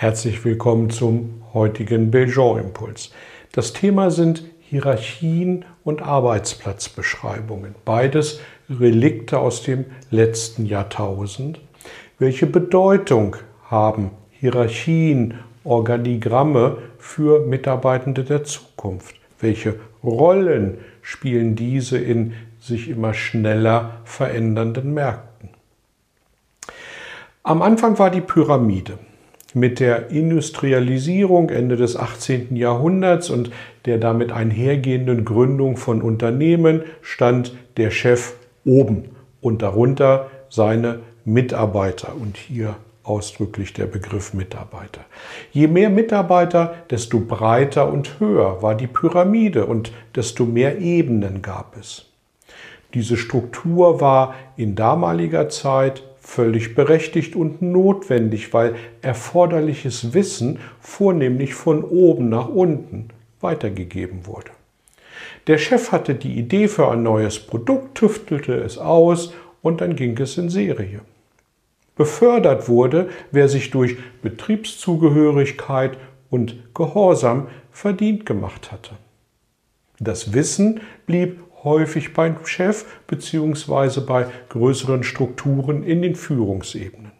Herzlich willkommen zum heutigen Belgian-Impuls. Das Thema sind Hierarchien und Arbeitsplatzbeschreibungen. Beides Relikte aus dem letzten Jahrtausend. Welche Bedeutung haben Hierarchien, Organigramme für Mitarbeitende der Zukunft? Welche Rollen spielen diese in sich immer schneller verändernden Märkten? Am Anfang war die Pyramide mit der Industrialisierung Ende des 18. Jahrhunderts und der damit einhergehenden Gründung von Unternehmen stand der Chef oben und darunter seine Mitarbeiter und hier ausdrücklich der Begriff Mitarbeiter. Je mehr Mitarbeiter, desto breiter und höher war die Pyramide und desto mehr Ebenen gab es. Diese Struktur war in damaliger Zeit völlig berechtigt und notwendig, weil erforderliches Wissen vornehmlich von oben nach unten weitergegeben wurde. Der Chef hatte die Idee für ein neues Produkt, tüftelte es aus und dann ging es in Serie. Befördert wurde, wer sich durch Betriebszugehörigkeit und Gehorsam verdient gemacht hatte. Das Wissen blieb häufig beim Chef bzw. bei größeren Strukturen in den Führungsebenen.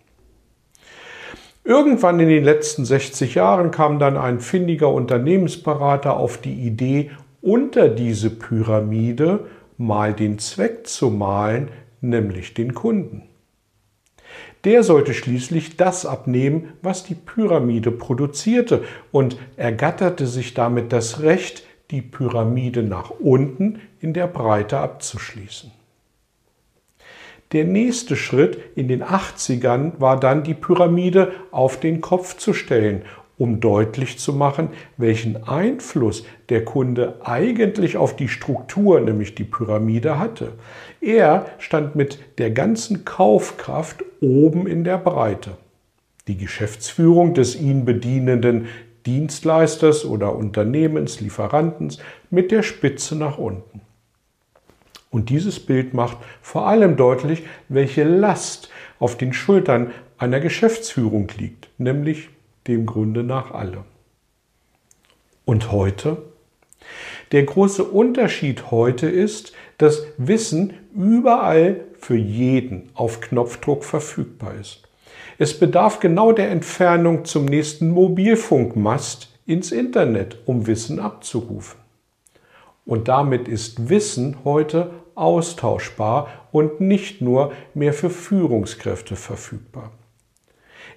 Irgendwann in den letzten 60 Jahren kam dann ein findiger Unternehmensberater auf die Idee, unter diese Pyramide mal den Zweck zu malen, nämlich den Kunden. Der sollte schließlich das abnehmen, was die Pyramide produzierte und ergatterte sich damit das Recht, die Pyramide nach unten in der Breite abzuschließen. Der nächste Schritt in den 80ern war dann die Pyramide auf den Kopf zu stellen, um deutlich zu machen, welchen Einfluss der Kunde eigentlich auf die Struktur, nämlich die Pyramide, hatte. Er stand mit der ganzen Kaufkraft oben in der Breite. Die Geschäftsführung des ihn bedienenden Dienstleisters oder Unternehmens, Lieferantens mit der Spitze nach unten. Und dieses Bild macht vor allem deutlich, welche Last auf den Schultern einer Geschäftsführung liegt, nämlich dem Grunde nach alle. Und heute? Der große Unterschied heute ist, dass Wissen überall für jeden auf Knopfdruck verfügbar ist. Es bedarf genau der Entfernung zum nächsten Mobilfunkmast ins Internet, um Wissen abzurufen. Und damit ist Wissen heute austauschbar und nicht nur mehr für Führungskräfte verfügbar.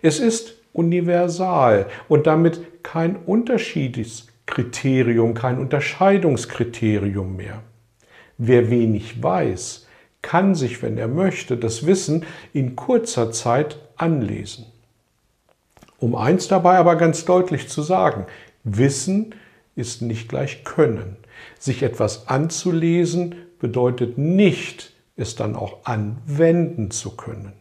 Es ist universal und damit kein Unterschiedskriterium, kein Unterscheidungskriterium mehr. Wer wenig weiß, kann sich, wenn er möchte, das Wissen in kurzer Zeit anlesen. Um eins dabei aber ganz deutlich zu sagen, Wissen ist nicht gleich Können. Sich etwas anzulesen bedeutet nicht, es dann auch anwenden zu können.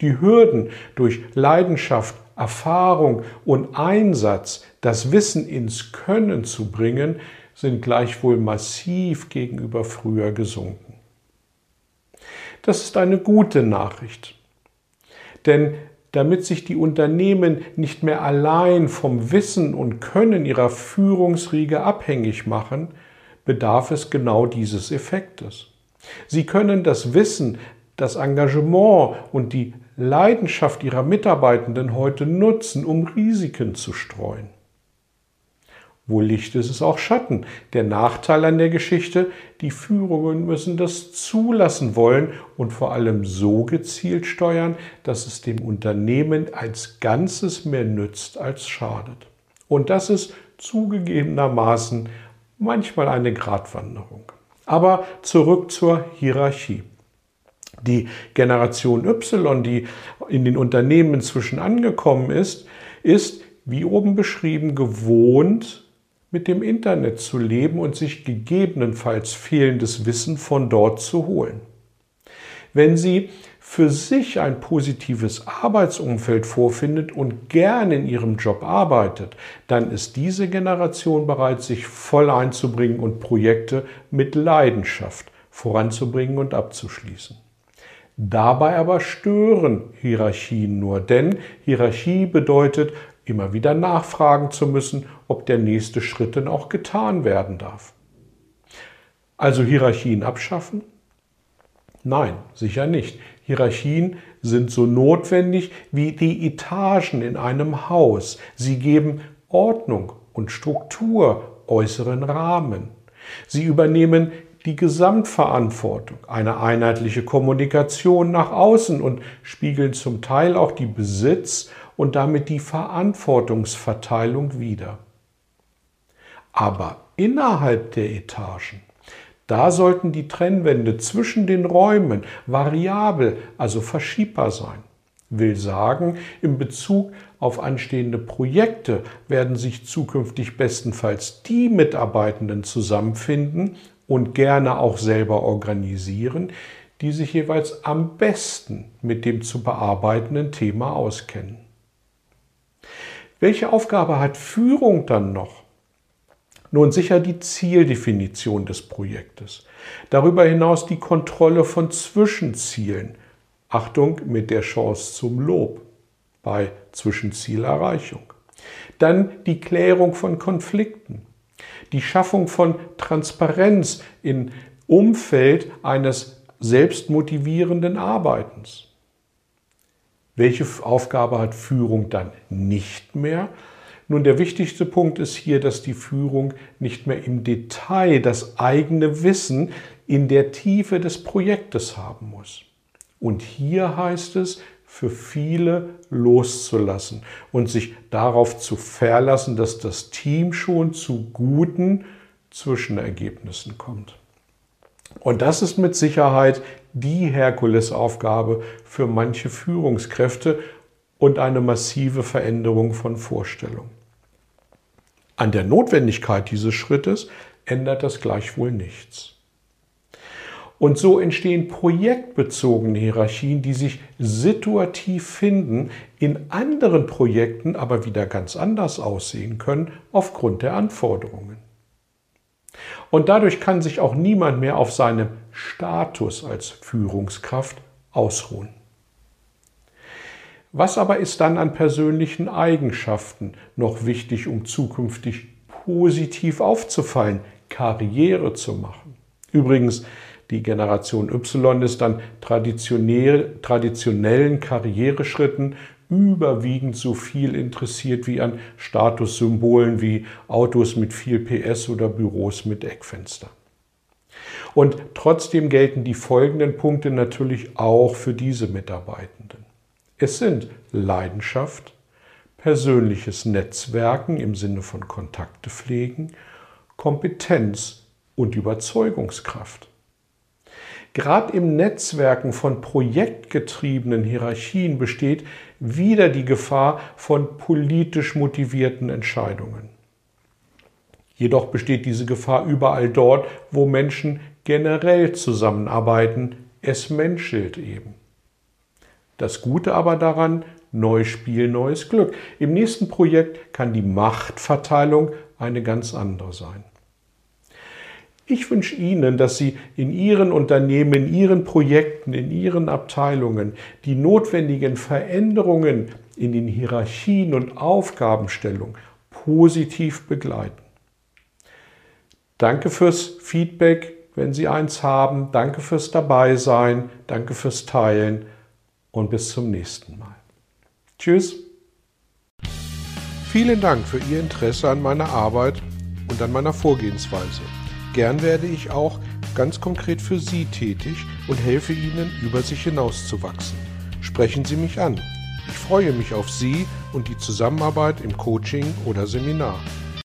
Die Hürden durch Leidenschaft, Erfahrung und Einsatz, das Wissen ins Können zu bringen, sind gleichwohl massiv gegenüber früher gesunken. Das ist eine gute Nachricht. Denn damit sich die Unternehmen nicht mehr allein vom Wissen und Können ihrer Führungsriege abhängig machen, bedarf es genau dieses Effektes. Sie können das Wissen, das Engagement und die Leidenschaft ihrer Mitarbeitenden heute nutzen, um Risiken zu streuen. Wo Licht ist, ist auch Schatten. Der Nachteil an der Geschichte, die Führungen müssen das zulassen wollen und vor allem so gezielt steuern, dass es dem Unternehmen als Ganzes mehr nützt als schadet. Und das ist zugegebenermaßen manchmal eine Gratwanderung. Aber zurück zur Hierarchie. Die Generation Y, die in den Unternehmen inzwischen angekommen ist, ist, wie oben beschrieben, gewohnt, mit dem Internet zu leben und sich gegebenenfalls fehlendes Wissen von dort zu holen. Wenn Sie für sich ein positives Arbeitsumfeld vorfindet und gern in ihrem Job arbeitet, dann ist diese Generation bereit, sich voll einzubringen und Projekte mit Leidenschaft voranzubringen und abzuschließen. Dabei aber stören Hierarchien nur, denn Hierarchie bedeutet, immer wieder nachfragen zu müssen, ob der nächste Schritt denn auch getan werden darf. Also Hierarchien abschaffen? Nein, sicher nicht. Hierarchien sind so notwendig wie die Etagen in einem Haus. Sie geben Ordnung und Struktur, äußeren Rahmen. Sie übernehmen die Gesamtverantwortung, eine einheitliche Kommunikation nach außen und spiegeln zum Teil auch die Besitz- und damit die Verantwortungsverteilung wider. Aber innerhalb der Etagen, da sollten die Trennwände zwischen den Räumen variabel, also verschiebbar sein. Will sagen, in Bezug auf anstehende Projekte werden sich zukünftig bestenfalls die Mitarbeitenden zusammenfinden und gerne auch selber organisieren, die sich jeweils am besten mit dem zu bearbeitenden Thema auskennen. Welche Aufgabe hat Führung dann noch? Nun sicher die Zieldefinition des Projektes. Darüber hinaus die Kontrolle von Zwischenzielen. Achtung mit der Chance zum Lob bei Zwischenzielerreichung. Dann die Klärung von Konflikten die Schaffung von Transparenz im Umfeld eines selbstmotivierenden Arbeitens. Welche Aufgabe hat Führung dann nicht mehr? Nun, der wichtigste Punkt ist hier, dass die Führung nicht mehr im Detail das eigene Wissen in der Tiefe des Projektes haben muss. Und hier heißt es, für viele loszulassen und sich darauf zu verlassen, dass das Team schon zu guten Zwischenergebnissen kommt. Und das ist mit Sicherheit die Herkulesaufgabe für manche Führungskräfte und eine massive Veränderung von Vorstellungen. An der Notwendigkeit dieses Schrittes ändert das gleichwohl nichts. Und so entstehen projektbezogene Hierarchien, die sich situativ finden, in anderen Projekten aber wieder ganz anders aussehen können aufgrund der Anforderungen. Und dadurch kann sich auch niemand mehr auf seinem Status als Führungskraft ausruhen. Was aber ist dann an persönlichen Eigenschaften noch wichtig, um zukünftig positiv aufzufallen, Karriere zu machen? Übrigens, die Generation Y ist dann traditionell, traditionellen Karriereschritten überwiegend so viel interessiert wie an Statussymbolen wie Autos mit viel PS oder Büros mit Eckfenstern. Und trotzdem gelten die folgenden Punkte natürlich auch für diese Mitarbeitenden. Es sind Leidenschaft, persönliches Netzwerken im Sinne von Kontakte pflegen, Kompetenz und Überzeugungskraft. Gerade im Netzwerken von projektgetriebenen Hierarchien besteht wieder die Gefahr von politisch motivierten Entscheidungen. Jedoch besteht diese Gefahr überall dort, wo Menschen generell zusammenarbeiten. Es menschelt eben. Das Gute aber daran, neues Spiel, neues Glück. Im nächsten Projekt kann die Machtverteilung eine ganz andere sein. Ich wünsche Ihnen, dass Sie in Ihren Unternehmen, in Ihren Projekten, in Ihren Abteilungen die notwendigen Veränderungen in den Hierarchien und Aufgabenstellungen positiv begleiten. Danke fürs Feedback, wenn Sie eins haben. Danke fürs Dabeisein. Danke fürs Teilen und bis zum nächsten Mal. Tschüss. Vielen Dank für Ihr Interesse an meiner Arbeit und an meiner Vorgehensweise. Gern werde ich auch ganz konkret für Sie tätig und helfe Ihnen, über sich hinauszuwachsen. Sprechen Sie mich an. Ich freue mich auf Sie und die Zusammenarbeit im Coaching oder Seminar.